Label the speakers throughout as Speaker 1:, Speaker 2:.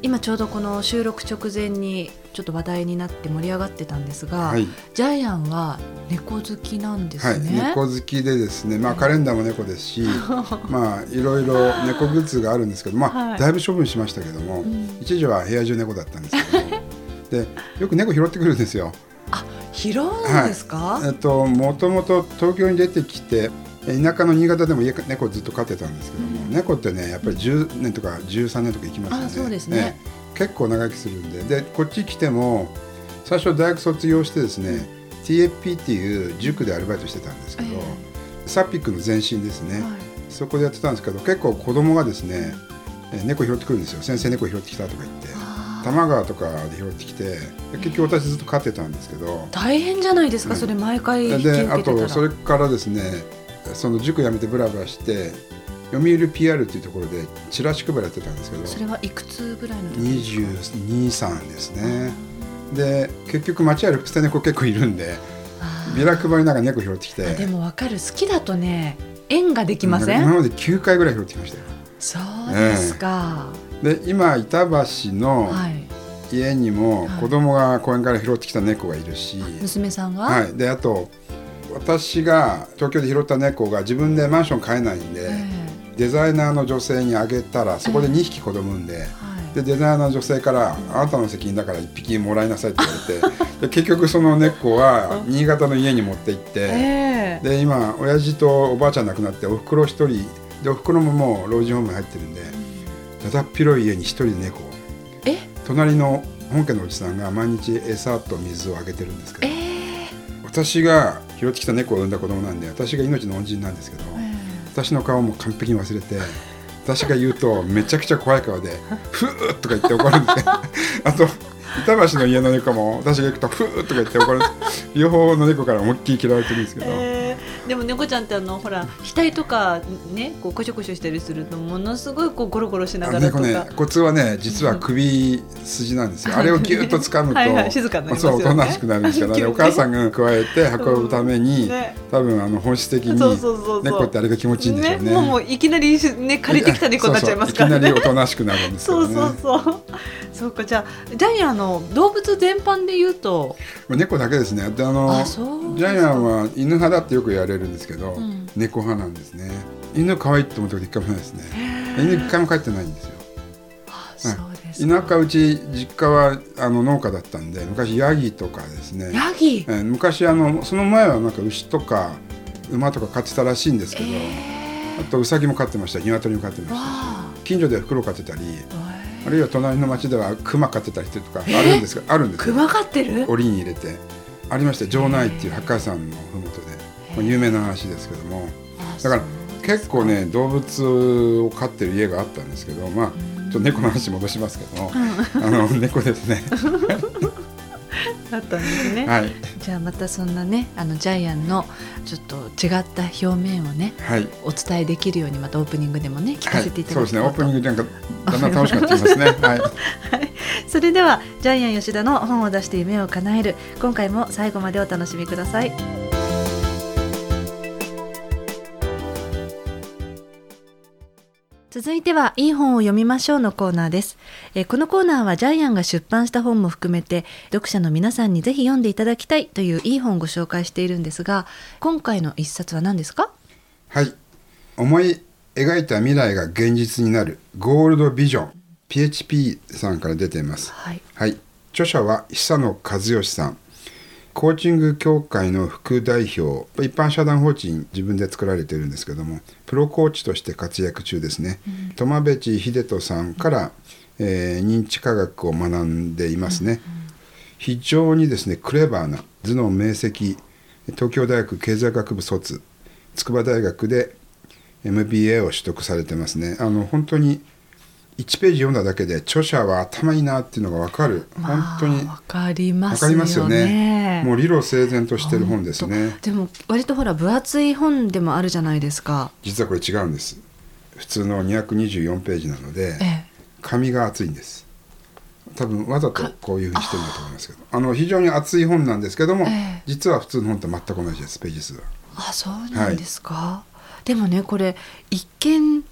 Speaker 1: 今ちょうどこの収録直前にちょっと話題になって盛り上がってたんですが、
Speaker 2: はい、
Speaker 1: ジャイアンは猫好きなんです
Speaker 2: はい、
Speaker 1: ね、
Speaker 2: 猫好きでですね、まあカレンダーも猫ですし、まあいろいろ猫グッズがあるんですけど、まあ、
Speaker 1: はい。
Speaker 2: だいぶ処分しましたけども、
Speaker 1: ん。
Speaker 2: 一時は部屋中猫だったんですけども、でよく猫拾ってくるんですよ。
Speaker 1: 拾うんですか、
Speaker 2: えっともともと東京に出てきて。え田舎の新潟でも家猫ずっと飼ってたんですけども、
Speaker 1: うん。
Speaker 2: 猫ってねやっぱり10年とか13年とか生きますよね。
Speaker 1: あそうですね。
Speaker 2: 結構長生きするんで。でこっち来ても最初大学卒業してですね、TFP っていう塾でアルバイトしてたんですけど、
Speaker 1: え
Speaker 2: サピックの前身ですね、
Speaker 1: はい。
Speaker 2: そこでやってたんですけど結構子供がですねえ猫拾ってくるんですよ。先生猫拾ってきたとか言って。多摩川とかで拾ってきてで結局私ずっと飼ってたんですけど。
Speaker 1: 大変じゃないですか、
Speaker 2: うん。
Speaker 1: それ毎回
Speaker 2: であ
Speaker 1: けてたら。
Speaker 2: とそれからですねその塾辞めてブラブラして読売 PR っていうところでチラシ配りやってたんですけど
Speaker 1: それはいくつぐらいの時ですか
Speaker 2: 223ですね。で結局街歩く捨て猫結構いるんでビラ配りながら猫拾ってきて。
Speaker 1: あでもわかる。好きだとね縁ができません、
Speaker 2: 今まで9回ぐらい拾ってきましたよ。
Speaker 1: そうですか、
Speaker 2: で今板橋の
Speaker 1: はい。
Speaker 2: 家にも
Speaker 1: はい。
Speaker 2: 子供が公園から拾ってきた猫がいるし、
Speaker 1: 娘さんが、
Speaker 2: はい、であと私が東京で拾った猫が自分でマンション買えないんで、
Speaker 1: え
Speaker 2: デザイナーの女性にあげたらそこで2匹子供産んで。でデザイナーの女性から「あなたの責任だから1匹もらいなさい」って言われてで結局その猫は新潟の家に持って行って、
Speaker 1: ええ。
Speaker 2: で今親父とおばあちゃん亡くなっておふくろ一人でおふくろももう老人ホームに入ってるんでだだっ広い家に一人で猫隣の本家のおじさんが毎日餌と水をあげてるんですけ
Speaker 1: え
Speaker 2: ど
Speaker 1: え
Speaker 2: 私が拾ってきた猫を産んだ子供なんで私が命の恩人なんですけど私の顔も完璧に忘れて私が言うとめちゃくちゃ怖い顔で「ふー」とか言って怒るんで あと板橋の家の猫も私が行くと「ふー」とか言って怒る。両方の猫から思いっきり嫌われてるんですけど。
Speaker 1: えーでも猫ちゃんってあのほら額とかねこうコショコショしたりするとものすごいこうゴロゴロしな
Speaker 2: あ
Speaker 1: がらとか、
Speaker 2: 猫ねコツはね実は首筋なんですよ。あれをギュッと掴むと
Speaker 1: はいはい静かになりますよね。
Speaker 2: そうおとなしくなるんですけど、ね、お母さんが加えて運ぶために、
Speaker 1: ね。
Speaker 2: 多分あの本質的に猫ってあれが気持ちいいんでしょうね。
Speaker 1: もうもういきなりね借りてきた猫になっちゃいますからね。
Speaker 2: いきなりおとなしくなるんですけ
Speaker 1: そうそうそう。そうかじゃあジャイアンの動物全般で言うと？
Speaker 2: 猫だけですね。であのジャイアンは犬派だってよく言われるんですけど、
Speaker 1: うん
Speaker 2: 猫派なんですね。犬可愛いと思ったこと一回もないですね。犬一回も飼ってないんですよ。
Speaker 1: あそうですか。
Speaker 2: 田舎うち実家はあの農家だったんで昔ヤギとかですね。
Speaker 1: ヤギ？
Speaker 2: えー昔あのその前はなんか牛とか馬とか飼ってたらしいんですけど、あとウサギも飼ってました。鶏も飼ってましたし。
Speaker 1: わ
Speaker 2: 近所ではフクロウ飼ってたり
Speaker 1: あ
Speaker 2: あるいは隣の町ではクマ飼ってたりとかあるんですが、あるんですよ。
Speaker 1: 熊飼ってる？
Speaker 2: 檻に入れて。ありました。城内っていう八海山のふもとで、まあ、有名な話ですけども。だから結構ね動物を飼ってる家があったんですけどまあちょっと猫の話戻しますけども、あの猫ですね。
Speaker 1: だったんですね、
Speaker 2: はい。
Speaker 1: じゃあまたそんなねあのジャイアンのちょっと違った表面をね
Speaker 2: はい。
Speaker 1: お伝えできるようにまたオープニングでもね聞かせていた
Speaker 2: はい、そう
Speaker 1: だきたいと。
Speaker 2: ですね。オープニングなんかだんだん楽しくなってきますね。はい。
Speaker 1: それではジャイアン吉田の本を出して夢を叶える。今回も最後までお楽しみください続いてはいい本を読みましょうのコーナーです、えーこのコーナーはジャイアンが出版した本も含めて読者の皆さんにぜひ読んでいただきたいといういい本をご紹介しているんですが今回の一冊は何ですか？
Speaker 2: はい。思い描いた未来が現実になるゴールドビジョン PHP さんから出ています。
Speaker 1: はい。
Speaker 2: はい、著者は久野和義さんコーチング協会の副代表一般社団法人自分で作られているんですけどもプロコーチとして活躍中ですね、苫部地秀人さんから、えー認知科学を学んでいますね、非常にですねクレバーな頭脳明晰東京大学経済学部卒筑波大学で MBA を取得されてますね。あの本当に1ページ読んだだけで著者は頭いいなっていうのが分かる、
Speaker 1: まあ
Speaker 2: 本当に。
Speaker 1: わかりま
Speaker 2: 分
Speaker 1: すよね。
Speaker 2: かりますよね。もう理路整然としてる本ですね。
Speaker 1: でも割とほら分厚い本でもあるじゃないですか。
Speaker 2: 実はこれ違うんです。普通の224ページなので、
Speaker 1: ええ。
Speaker 2: 紙が厚いんです。多分わざとこういうふうにしてるんだと思いますけど。あの非常に厚い本なんですけども、
Speaker 1: ええ。
Speaker 2: 実は普通の本と全く同じですページ数は。
Speaker 1: あそうなんですか、でもねこれ一見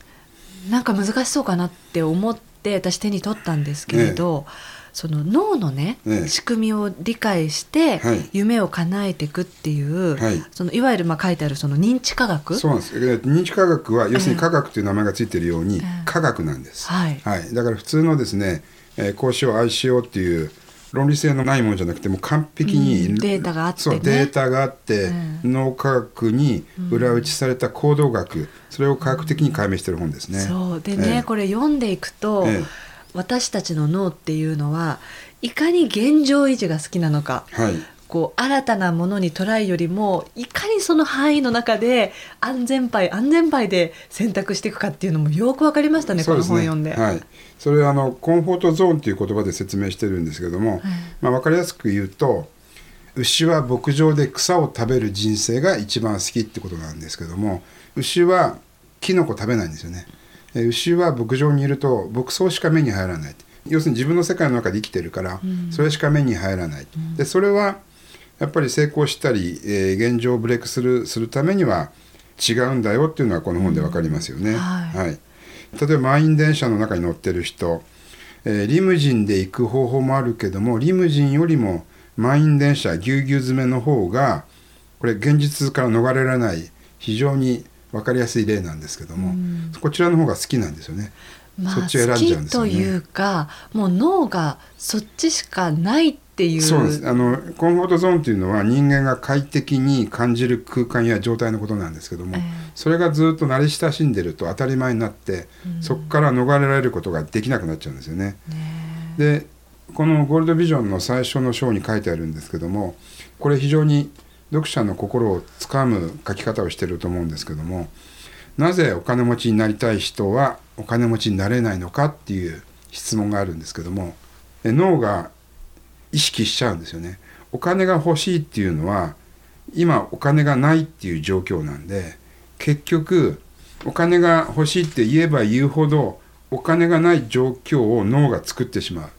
Speaker 1: なんか難しそうかなって思って私手に取ったんですけれど、その脳のね、
Speaker 2: ええ。
Speaker 1: 仕組みを理解して
Speaker 2: はい。
Speaker 1: 夢を叶えていくっていう、
Speaker 2: はい。
Speaker 1: そのいわゆるまあ書いてあるその認知科学？
Speaker 2: そうなんです。え認知科学は要するに科学という名前がついているように、
Speaker 1: ええ。
Speaker 2: 科学なんです、
Speaker 1: はい。
Speaker 2: だから普通のですね、えーこうしようああしようっていう論理性のないものじゃなくてもう完璧に、
Speaker 1: うんデータがあってね。
Speaker 2: そうデータがあって、
Speaker 1: え
Speaker 2: 脳科学に裏打ちされた行動学、それを科学的に解明している本ですね。
Speaker 1: そう。でね、
Speaker 2: ええ。
Speaker 1: これ読んでいくと、
Speaker 2: ええ。
Speaker 1: 私たちの脳っていうのはいかに現状維持が好きなのか。
Speaker 2: はい
Speaker 1: こう新たなものにトライよりもいかにその範囲の中で安全牌安全牌で選択していくかっていうのもよく分かりましたねこの本読んで。
Speaker 2: はい、それはあのコンフォートゾーンという言葉で説明してるんですけども、まあ、分かりやすく言うと牛は牧場で草を食べる人生が一番好きってことなんですけども牛はキノコ食べないんですよね。え牛は牧場にいると牧草しか目に入らない。要するに自分の世界の中で生きてるから、それしか目に入らない、でそれはやっぱり成功したり、えー現状をブレイクするするためには違うんだよっていうのはこの本で分かりますよね。
Speaker 1: はい。
Speaker 2: はい、例えば満員電車の中に乗ってる人、えーリムジンで行く方法もあるけどもリムジンよりも満員電車ぎゅうぎゅう詰めの方がこれ現実から逃れられない非常に分かりやすい例なんですけども、こちらの方が好きなんですよね。
Speaker 1: まあ、
Speaker 2: そっちを選んじゃうんですよね。
Speaker 1: というかもう脳がそっちしかないっていう。
Speaker 2: そうです。あのコンフォートゾーンというのは人間が快適に感じる空間や状態のことなんですけども、
Speaker 1: ええ。
Speaker 2: それがずっと慣れ親しんでると当たり前になって、そこから逃れられることができなくなっちゃうんですよね。でこのゴールドビジョンの最初の章に書いてあるんですけどもこれ非常に読者の心をつかむ書き方をしてると思うんですけどもなぜお金持ちになりたい人はお金持ちになれないのかっていう質問があるんですけどもえ脳が意識しちゃうんですよね。お金が欲しいっていうのは今お金がないっていう状況なんで結局お金が欲しいって言えば言うほどお金がない状況を脳が作ってしま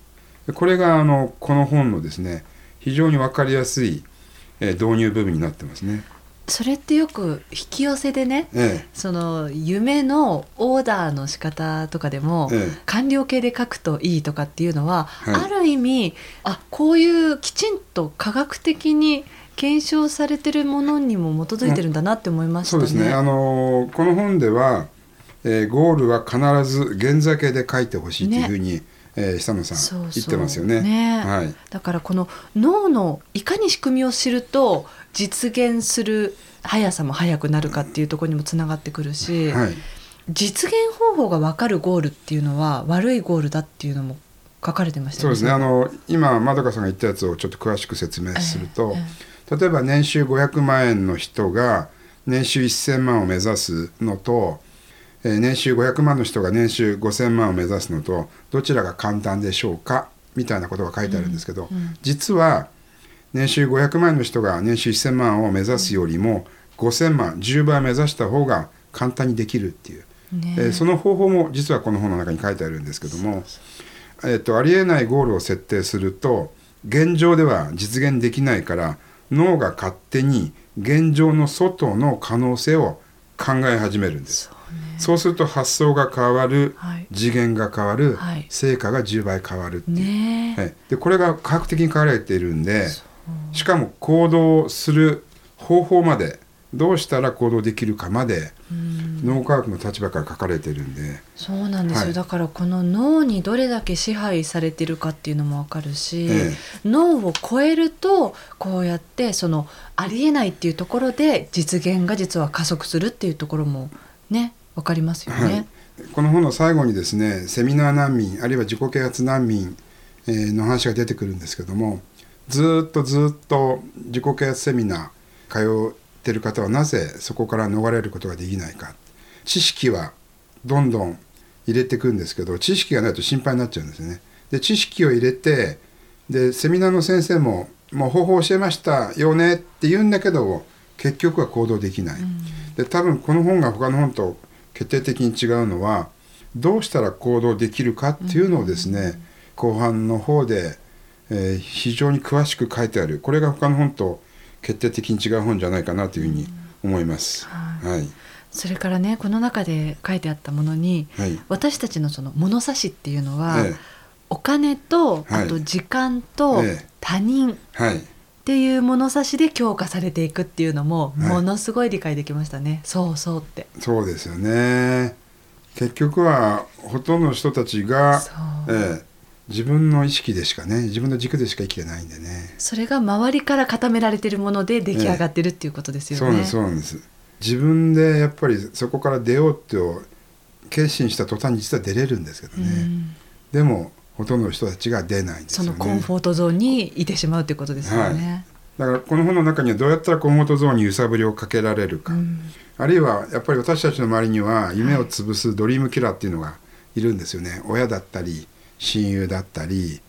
Speaker 2: うこれがあのこの本のですね非常に分かりやすい、導入部分になってますね。
Speaker 1: それってよく引き寄せでね
Speaker 2: え
Speaker 1: その夢のオーダーの仕方とかでも、
Speaker 2: ええ。
Speaker 1: 完了形で書くといいとかっていうのは、
Speaker 2: はい。
Speaker 1: ある意味あこういうきちんと科学的に検証されてるものにも基づいてるんだなって思いましたね。
Speaker 2: そうですね、あのーこの本では、えーゴールは必ず現在形で書いてほしいというふうに、えー久野さん言ってますよね。
Speaker 1: ね。
Speaker 2: はい。
Speaker 1: だからこの脳のいかに仕組みを知ると実現する速さも速くなるかっていうところにもつながってくるし、
Speaker 2: はい。
Speaker 1: 実現方法が分かるゴールっていうのは悪いゴールだっていうのも書かれてました
Speaker 2: そうですね。あ
Speaker 1: の
Speaker 2: の今まどかさんが言ったやつをちょっと詳しく説明すると、
Speaker 1: え
Speaker 2: 例えば年収500万円の人が年収1000万を目指すのと、えー年収500万の人が年収5000万を目指すのとどちらが簡単でしょうかみたいなことが書いてあるんですけど、実は年収500万円の人が年収1000万を目指すよりも5000万10倍目指した方が簡単にできるっていう、
Speaker 1: ね
Speaker 2: え。ーその方法も実はこの本の中に書いてあるんですけども、えー、とありえないゴールを設定すると現状では実現できないから脳が勝手に現状の外の可能性を考え始めるんです。
Speaker 1: そう
Speaker 2: すると発想が変わる、
Speaker 1: はい。
Speaker 2: 次元が変わる、
Speaker 1: はい。
Speaker 2: 成果が10倍変わるっていう、
Speaker 1: ねえ。
Speaker 2: はい。でこれが科学的に書かれているんでしかも行動する方法までどうしたら行動できるかまで脳科学の立場から書かれているんで、
Speaker 1: そうなんですよ、
Speaker 2: はい。
Speaker 1: だからこの脳にどれだけ支配されてるかっていうのもわかるし、
Speaker 2: え。
Speaker 1: 脳を超えるとこうやってそのありえないっていうところで実現が実は加速するっていうところもねわかりますよね。
Speaker 2: はい、この本の最後にですねセミナー難民あるいは自己啓発難民、えーの話が出てくるんですけどもずーっとずーっと自己啓発セミナー通ってる方はなぜそこから逃れることができないか知識はどんどん入れていくんですけど知識がないと心配になっちゃうんですよね。で知識を入れてでセミナーの先生も「もう方法教えましたよね」って言うんだけど結局は行動できない。で多分この本が他の本と決定的に違うのはどうしたら行動できるかっていうのをですね、後半の方で、えー非常に詳しく書いてあるこれが他の本と決定的に違う本じゃないかなというふうに思います。
Speaker 1: はい。
Speaker 2: はい、
Speaker 1: それからねこの中で書いてあったものに
Speaker 2: はい。
Speaker 1: 私たちのその物差しっていうのは、
Speaker 2: え
Speaker 1: お金と
Speaker 2: はい。
Speaker 1: あと時間と
Speaker 2: ええ。
Speaker 1: 他人っ
Speaker 2: えはい。
Speaker 1: ていう物差しで強化されていくっていうのも
Speaker 2: はい。
Speaker 1: ものすごい理解できましたね、そうそうって。
Speaker 2: そうですよね。結局はほとんどの人たちがええ自分の意識でしかね自分の軸でしか生きてないんでね。
Speaker 1: それが周りから固められてるもので出来上がってるっていうことですよね、
Speaker 2: そうなんですそうなんです。自分でやっぱりそこから出ようって決心した途端に実は出れるんですけどね、
Speaker 1: うん。
Speaker 2: でもほとんどの人たちが出ないんです
Speaker 1: そ
Speaker 2: よね。
Speaker 1: のコンフォートゾーンにいてしまうっていうことですよね、
Speaker 2: だからこの本の中にはどうやったらコンフォートゾーンに揺さぶりをかけられるか、
Speaker 1: うん。
Speaker 2: あるいはやっぱり私たちの周りには夢を潰すドリームキラーっていうのがいるんですよね、親だったり親友だったり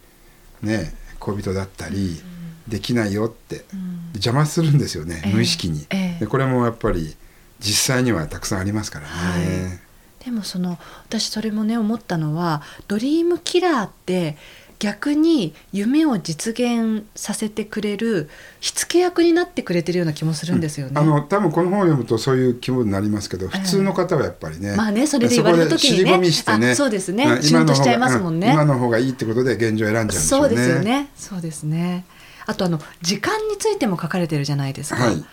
Speaker 2: ね恋人だったり、できないよって
Speaker 1: うん。
Speaker 2: 邪魔するんですよね、
Speaker 1: ええ。
Speaker 2: 無意識に、
Speaker 1: ええ。
Speaker 2: でこれもやっぱり実際にはたくさんありますからね、
Speaker 1: でもその私それもね思ったのはドリームキラーって逆に夢を実現させてくれる火付け役になってくれてるような気もするんですよね。
Speaker 2: あの多分この本を読むとそういう気分になりますけど普通の方はやっぱりね、
Speaker 1: まあねそれで言われた時にね
Speaker 2: そこで尻込みしてね
Speaker 1: あそうですね
Speaker 2: ん
Speaker 1: シュンとしちゃいますもんね
Speaker 2: う今の方がいいってことで現状を選んじゃうんでしょ
Speaker 1: そうう
Speaker 2: ね
Speaker 1: ですよね。そうですね。あとあの時間についても書かれてるじゃないですか。
Speaker 2: はい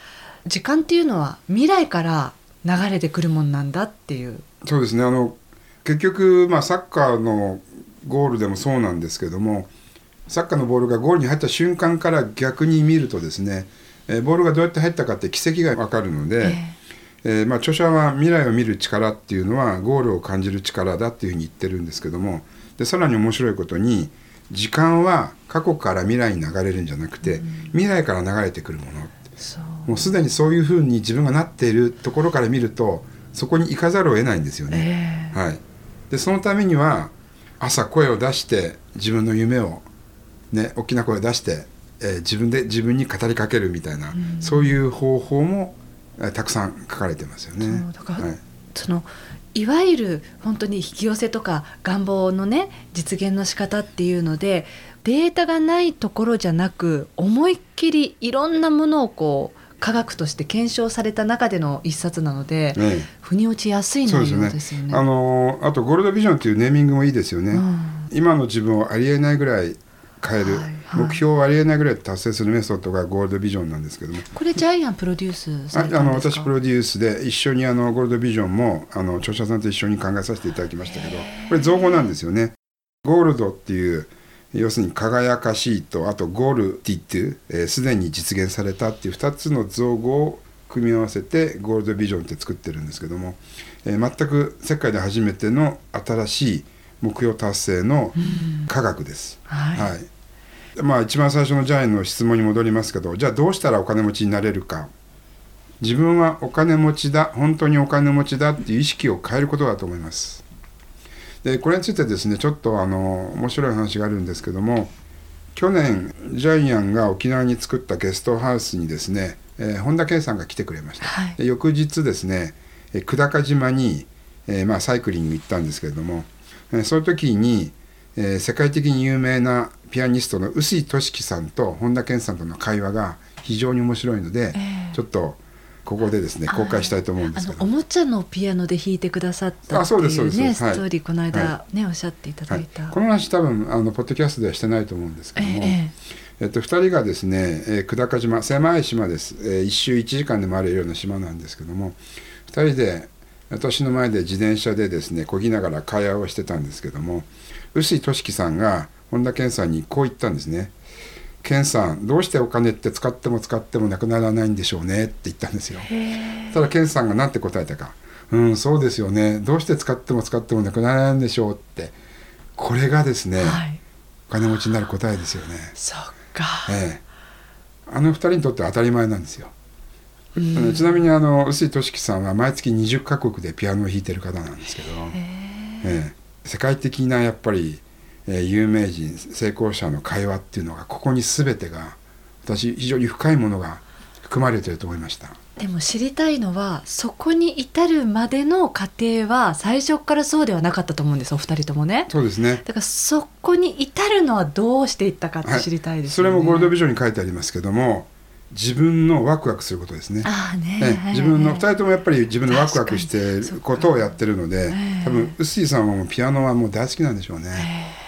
Speaker 1: 時間っていうのは未来から流れてくるもんなんだっていう。
Speaker 2: そうですねあの結局、まあ、サッカーのゴールでもそうなんですけどもサッカーのボールがゴールに入った瞬間から逆に見るとですね、えーボールがどうやって入ったかって奇跡が分かるので、えーまあ、著者は未来を見る力っていうのはゴールを感じる力だっていうふうに言ってるんですけどもでさらに面白いことに時間は過去から未来に流れるんじゃなくて、未来から流れてくるもの。もうすでにそういうふうに自分がなっているところから見るとそこに行かざるを得ないんですよね。
Speaker 1: ええ。
Speaker 2: はい、でそのためには朝声を出して自分の夢を、ね、大きな声を出して、えー自分で自分に語りかけるみたいな、
Speaker 1: うん
Speaker 2: そういう方法も、えーたくさん書かれてますよね。
Speaker 1: そ
Speaker 2: はい
Speaker 1: そのいわゆる本当に引き寄せとか願望のね実現の仕方っていうのでデータがないところじゃなく思いっきりいろんなものをこう科学として検証された中での一冊なので、
Speaker 2: え
Speaker 1: 腑に落ちやすい
Speaker 2: えそうですよね
Speaker 1: 内容ですよね。
Speaker 2: あのーあとゴールドビジョンっていうネーミングもいいですよね。
Speaker 1: うん
Speaker 2: 今の自分をありえないぐらい変える、
Speaker 1: はいはい
Speaker 2: 目標をありえないぐらい達成するメソッドがゴールドビジョンなんですけども
Speaker 1: これジャイアンプロデュースさ
Speaker 2: ああの
Speaker 1: れたんですか？
Speaker 2: 私プロデュースで一緒にあのゴールドビジョンもあの著者さんと一緒に考えさせていただきましたけどこれ造語なんですよね。ゴールドっていう要するに輝かしいとあとゴールティっていうえーすで、に実現されたっていう2つの造語を組み合わせてゴールドビジョンって作ってるんですけども、えー全く世界で初めての新しい目標達成の
Speaker 1: うん。
Speaker 2: 科学です。
Speaker 1: はい。
Speaker 2: はい。まあ、一番最初のジャイアンの質問に戻りますけどじゃあどうしたらお金持ちになれるか。自分はお金持ちだ本当にお金持ちだっていう意識を変えることだと思いますでこれについてですねちょっとあの面白い話があるんですけども去年ジャイアンが沖縄に作ったゲストハウスにですね、えー本田圭さんが来てくれました、
Speaker 1: はい。
Speaker 2: で翌日ですねえー久高島に、えーまあ、サイクリング行ったんですけれども、えーその時に、えー世界的に有名なピアニストの臼井俊樹さんと本田健さんとの会話が非常に面白いので、
Speaker 1: ええ。
Speaker 2: ちょっとここでですね公開したいと思うんで
Speaker 1: あ
Speaker 2: すけど。
Speaker 1: のおもちゃのピアノで弾いてくださったって
Speaker 2: あそうですそう
Speaker 1: いうねストーリーこの間、
Speaker 2: は
Speaker 1: ねおっしゃっていただ
Speaker 2: はい。い
Speaker 1: た。
Speaker 2: この話多分あのポッドキャストではしてないと思うんですけ
Speaker 1: え
Speaker 2: ども、
Speaker 1: え
Speaker 2: えっと、2人がですね、えー久高島狭い島です、えー一周1時間で回れるような島なんですけども。2人で私の前で自転車でですね漕ぎながら会話をしてたんですけども。臼井俊樹さんが本田健さんにこう言ったんですね「健さんどうしてお金って使っても使ってもなくならないんでしょうね」って言ったんですよ。
Speaker 1: え
Speaker 2: ただ健さんが何て答えたか「うんそうですよねどうして使っても使ってもなくならないんでしょう」ってこれがですね、
Speaker 1: はい。
Speaker 2: お金持ちになる答えですよね。
Speaker 1: そっか。
Speaker 2: ええ、あの二人にとっては当たり前なんですよ。
Speaker 1: うん
Speaker 2: あのちなみにあの臼井俊樹さんは毎月20カ国でピアノを弾いてる方なんですけど、
Speaker 1: え
Speaker 2: ええ世界的なやっぱり、えー有名人成功者の会話っていうのがここに全てが私非常に深いものが含まれてると思いました。
Speaker 1: でも知りたいのはそこに至るまでの過程は最初からそうではなかったと思うんですお二人ともね。
Speaker 2: そうですね。
Speaker 1: だからそこに至るのはどうしていったかって知りたいですよね、
Speaker 2: それもゴールドビジョンに書いてありますけども自分のワクワクすることですね。
Speaker 1: ああね
Speaker 2: え自分の2人ともやっぱり自分のワクワクしていることをやってるので多分臼井さんはもうピアノはもう大好きなんでしょうね。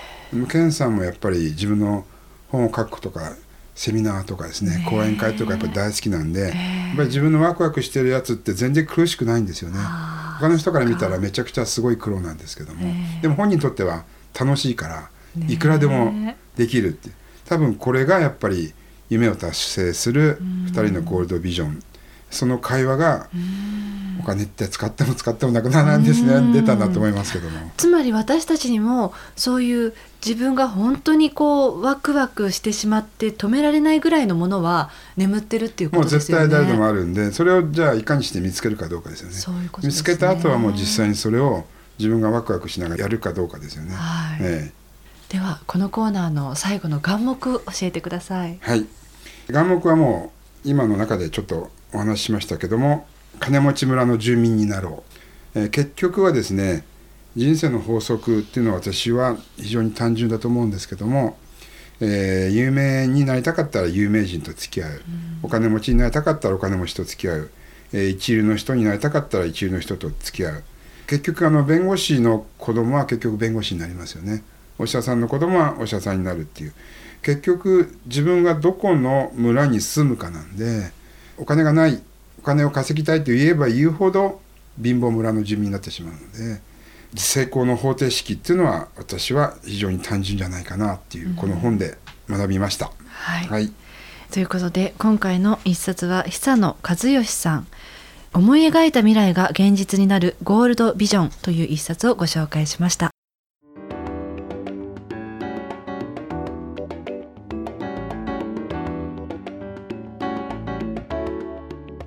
Speaker 2: ケンさんもやっぱり自分の本を書くとかセミナーとかですね講演会とかやっぱり大好きなんで、やっぱり自分のワクワクしてるやつって全然苦しくないんですよね。他の人から見たらめちゃくちゃすごい苦労なんですけども、でも本人にとっては楽しいからいくらでもできるって多分これがやっぱり夢を達成する2人のゴールドビジョン。その会話がお金って使っても使ってもなくならないんですね。出たんだと思いますけども。
Speaker 1: つまり私たちにもそういう自分が本当にこうワクワクしてしまって止められないぐらいのものは眠ってるっていうことですよね。
Speaker 2: もう絶対誰でもあるんでそれをじゃあいかにして見つけるかどうかですよね。
Speaker 1: そういうこと
Speaker 2: 見つけた後はもう実際にそれを自分がワクワクしながらやるかどうかですよね、
Speaker 1: はい。
Speaker 2: え
Speaker 1: ではこのコーナーの最後の眼目教えてください。
Speaker 2: えはい。眼目はもう今の中でちょっとお話ししましたけども金持ち村の住民になろう、えー結局はですね人生の法則っていうのは私は非常に単純だと思うんですけども、えー有名になりたかったら有名人と付き合う、お金持ちになりたかったらお金持ちと付き合う、えー一流の人になりたかったら一流の人と付き合う。結局あの弁護士の子供は結局弁護士になりますよね。お医者さんの子供はお医者さんになるっていう。結局自分がどこの村に住むかなんでお金がないお金を稼ぎたいと言えば言うほど貧乏村の住民になってしまうので成功の方程式っていうのは私は非常に単純じゃないかなっていう、この本で学びました。
Speaker 1: はい、
Speaker 2: はい、
Speaker 1: ということで今回の一冊は久野和義さん。思い描いた未来が現実になるゴールドビジョンという一冊をご紹介しました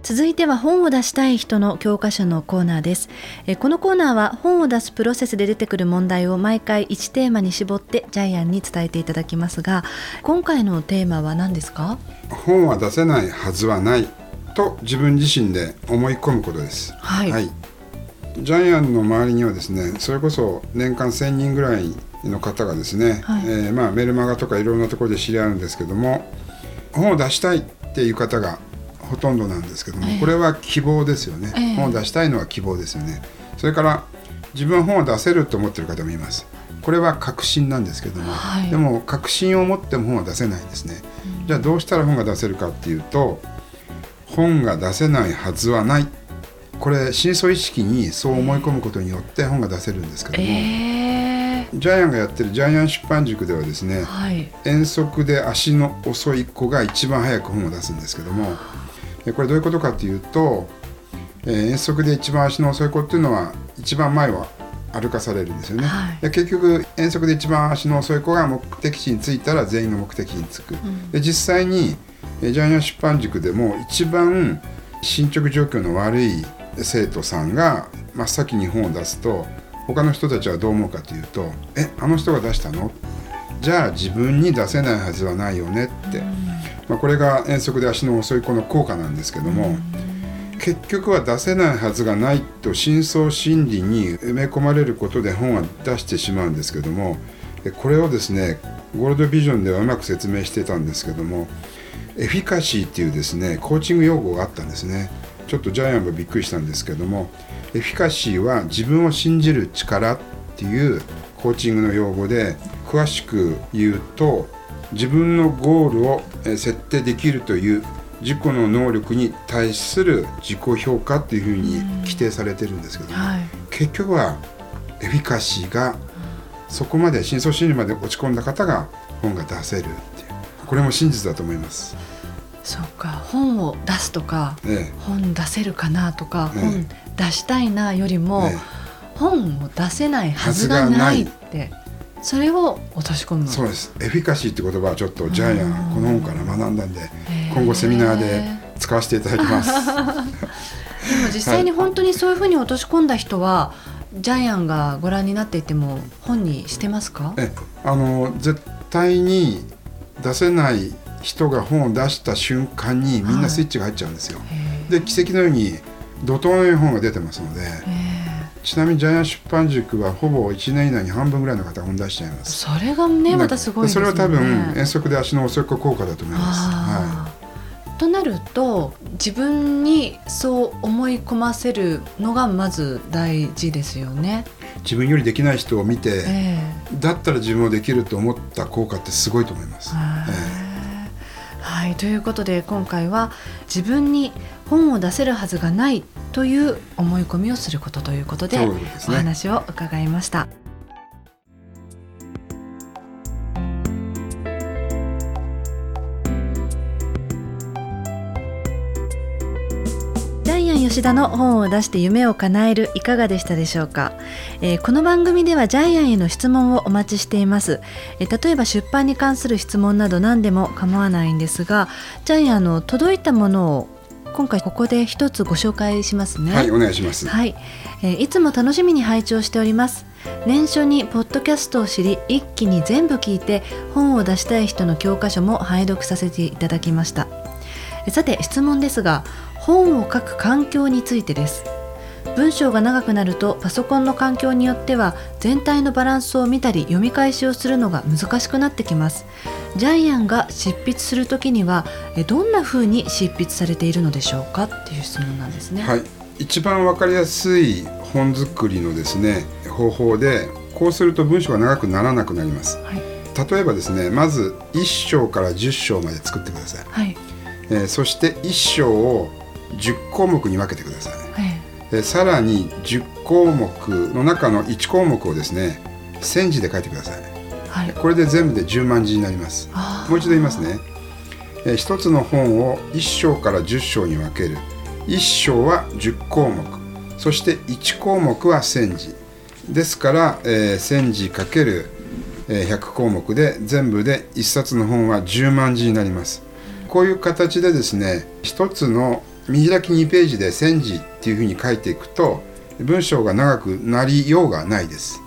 Speaker 1: 続いては本を出したい人の教科書のコーナーです。えーこのコーナーは本を出すプロセスで出てくる問題を毎回1テーマに絞ってジャイアンに伝えていただきますが今回のテーマは何ですか？
Speaker 2: 本は出せないはずはないと自分自身で思い込むことです。
Speaker 1: はい。
Speaker 2: ジャイアンの周りにはですねそれこそ年間1,000人ぐらいの方がですね、
Speaker 1: はい。
Speaker 2: えーまあ、メルマガとかいろんなところで知り合うんですけども本を出したいっていう方がほとんどなんですけども、
Speaker 1: ええ。
Speaker 2: これは希望ですよね、
Speaker 1: ええ。
Speaker 2: 本を出したいのは希望ですよね。それから自分は本を出せると思ってる方もいます。これは確信なんですけども、
Speaker 1: はい。
Speaker 2: でも確信を持っても本は出せないんですね、じゃあどうしたら本が出せるかっていうと本が出せないはずはない。これ深層意識にそう思い込むことによって本が出せるんですけども、
Speaker 1: えー、
Speaker 2: ジャイアンがやってるジャイアン出版塾ではですね
Speaker 1: はい。
Speaker 2: 遠足で足の遅い子が一番早く本を出すんですけどもえこれどういうことかっていうと、えー遠足で一番足の遅い子っていうのは一番前は歩かされるんですよね、
Speaker 1: はい。
Speaker 2: で結局遠足で一番足の遅い子が目的地に着いたら全員の目的地に着く、で実際にえージャイアン出版塾でも一番進捗状況の悪い生徒さんが真っ先に本を出すと他の人たちはどう思うかというと「えあの人が出したの?」じゃあ自分に出せないはずはないよねって、まあ、これが遠足で足の遅い子の効果なんですけども、結局は出せないはずがないと深層心理に埋め込まれることで本は出してしまうんですけどもこれをですねゴールドビジョンではうまく説明してたんですけどもエフィカシーっていうですねコーチング用語があったんですね。ちょっとジャイアンもびっくりしたんですけどもエフィカシーは自分を信じる力っていうコーチングの用語で詳しく言うと自分のゴールをえー設定できるという自己の能力に対する自己評価っていうふうに規定されてるんですけども、
Speaker 1: はい。
Speaker 2: 結局はエフィカシーがそこまで深層心理まで落ち込んだ方が本が出せるっていう。これも真実だと思います。
Speaker 1: そうか。本を出すとか
Speaker 2: え
Speaker 1: 本出せるかなとか、
Speaker 2: ええ。
Speaker 1: 本出したいなよりも、
Speaker 2: え。
Speaker 1: 本を出せないはずがないってそれを落とし込む
Speaker 2: そうです。エフィカシーって言葉はちょっとジャイアンこの本から学んだんで今後セミナーで使わせていただきます。
Speaker 1: でも実際に本当にそういうふうに落とし込んだ人は、ジャイアンがご覧になっていても本にしてますか？
Speaker 2: えあの絶対に出せない人が本を出した瞬間にみんなスイッチが入っちゃうんですよ。で奇跡のように怒涛のように本が出てますので、ちなみにジャイアン出版塾はほぼ1年以内に半分ぐらいの方が本出しちゃいます。
Speaker 1: それがねまたすごいね。
Speaker 2: それは多分遠足で足のおそこ効果だと思います、は
Speaker 1: となると自分にそう思い込ませるのがまず大事ですよね。
Speaker 2: い、自分よりできない人を見て、
Speaker 1: え
Speaker 2: だったら自分もできると思った効果ってすごいと思います、
Speaker 1: はい
Speaker 2: え
Speaker 1: はい、ということで今回は自分に本を出せるはずがないという思い込みをすることということでお話を伺いました。吉田の本を出して夢を叶えるいかがでしたでしょうか、えーこの番組ではジャイアンへの質問をお待ちしています、えー例えば出版に関する質問など何でも構わないんですがジャイアンあの届いたものを今回ここで一つご紹介しますね。
Speaker 2: はいお願いします、
Speaker 1: はい、えーいつも楽しみに拝聴しております。年初にポッドキャストを知り一気に全部聞いて本を出したい人の教科書も拝読させていただきました。えさて質問ですが本を書く環境についてです。文章が長くなるとパソコンの環境によっては全体のバランスを見たり読み返しをするのが難しくなってきます。ジャイアンが執筆するときにはえどんな風に執筆されているのでしょうかっていう質問なんですね。
Speaker 2: はい、一番わかりやすい本作りのですね方法でこうすると文章が長くならなくなります。
Speaker 1: はい。
Speaker 2: 例えばですねまず1章から10章まで作ってください、
Speaker 1: はい。
Speaker 2: えーそして1章を10項目に分けてください。
Speaker 1: はい
Speaker 2: でさらに10項目の中の1項目をですね1000字で書いてください。
Speaker 1: はい。
Speaker 2: これで全部で10万字になります。もう一度言いますね、えー一つの本を1章から10章に分ける。1章は10項目。そして1項目は1000字。ですから、えー1000字かけるえー100項目で全部で1冊の本は10万字になります。こういう形でですね一つの見開き2ページで1000字っていうふうに書いていくと文章が長くなりようがないです、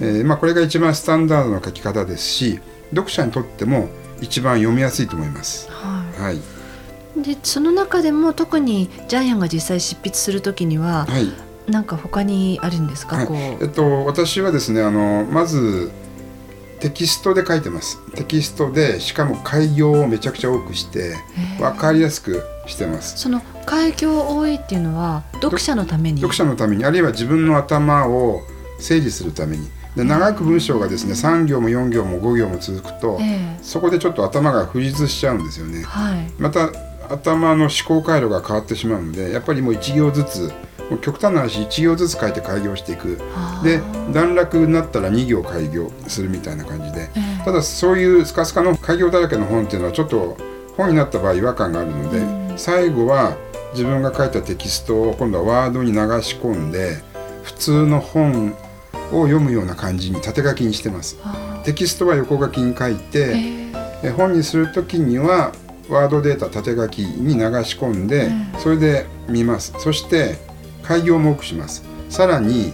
Speaker 2: えーまあ、これが一番スタンダードの書き方ですし読者にとっても一番読みやすいと思います。
Speaker 1: は
Speaker 2: はい。
Speaker 1: い、でその中でも特にジャイアンが実際執筆するときには
Speaker 2: はい。
Speaker 1: なんか他にあるんですか、
Speaker 2: はい。
Speaker 1: こう。
Speaker 2: えっと、私はですねあのまずテキストで書いてます。テキストでしかも開業をめちゃくちゃ多くして分かりやすくしてます。
Speaker 1: その開業多いっていうのは読者のために？
Speaker 2: 読者のためにあるいは自分の頭を整理するために。で長く文章がですね3行も4行も5行も続くと
Speaker 1: ええ。
Speaker 2: そこでちょっと頭が浮立しちゃうんですよね。
Speaker 1: はい。
Speaker 2: また頭の思考回路が変わってしまうのでやっぱりもう1行ずつ極端な話1行ずつ書いて開業していく。で段落になったら2行開業するみたいな感じで。
Speaker 1: ええ。
Speaker 2: ただそういうスカスカの開業だらけの本っていうのはちょっと本になった場合違和感があるので、
Speaker 1: うん。
Speaker 2: 最後は自分が書いたテキストを今度はワードに流し込んで普通の本を読むような感じに縦書きにしてます。
Speaker 1: あ
Speaker 2: テキストは横書きに書い
Speaker 1: ー
Speaker 2: て、
Speaker 1: ええ。
Speaker 2: え本にする時にはワードデータ縦書きに流し込んで、
Speaker 1: うん
Speaker 2: それで見ます。そして開業も多くします。さらに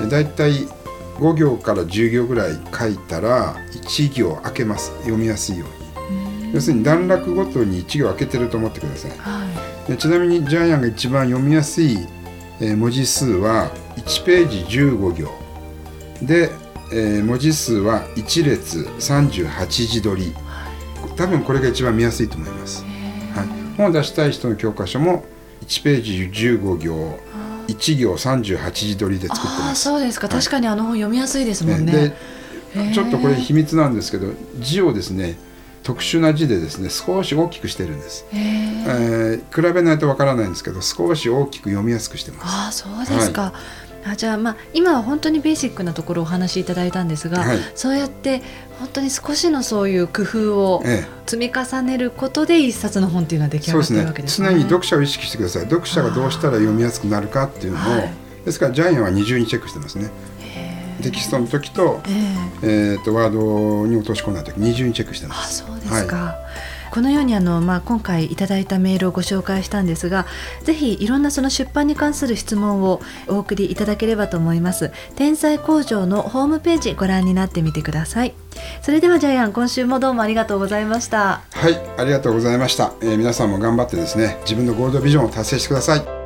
Speaker 2: えだいたい5行から10行ぐらい書いたら1行開けます。読みやすいように。
Speaker 1: うん。
Speaker 2: 要するに段落ごとに1行開けてると思ってください。
Speaker 1: はい。
Speaker 2: でちなみにジャイアンが一番読みやすい、えー文字数は1ページ15行。で、えー文字数は1列38字取り。多分これが一番見やすいと思います、はい、本を出したい人の教科書も1ページ15行1行38字取りで作ってます。
Speaker 1: そうですか、
Speaker 2: はい。
Speaker 1: 確かにあの本読みやすいですもんね。
Speaker 2: ちょっとこれ秘密なんですけど字をですね特殊な字でですね少し大きくしてるんです、
Speaker 1: へえ
Speaker 2: えー比べないとわからないんですけど少し大きく読みやすくしてます。
Speaker 1: ああそうですか、あじゃあまあ今は本当にベーシックなところをお話しいただいたんですが、
Speaker 2: はい。
Speaker 1: そうやって本当に少しのそういう工夫を
Speaker 2: え
Speaker 1: 積み重ねることで一冊の本っていうのは出来上がってるわけですね。
Speaker 2: 常に読者を意識してください。読者がどうしたら読みやすくなるかっていうのを、
Speaker 1: はい
Speaker 2: ですからジャイアンは二重にチェックしてますね。テキストの時と,、
Speaker 1: ええ。
Speaker 2: えー、とワードに落とし込んだ時二重にチェックしてま
Speaker 1: あ
Speaker 2: す
Speaker 1: そうですか、このようにあの、まあ、今回いただいたメールをご紹介したんですがぜひいろんなその出版に関する質問をお送りいただければと思います。天才工場のホームページご覧になってみてください。それではジャイアン今週もどうもありがとうございました。
Speaker 2: はいありがとうございました、えー、皆さんも頑張ってですね自分のゴールドビジョンを達成してください。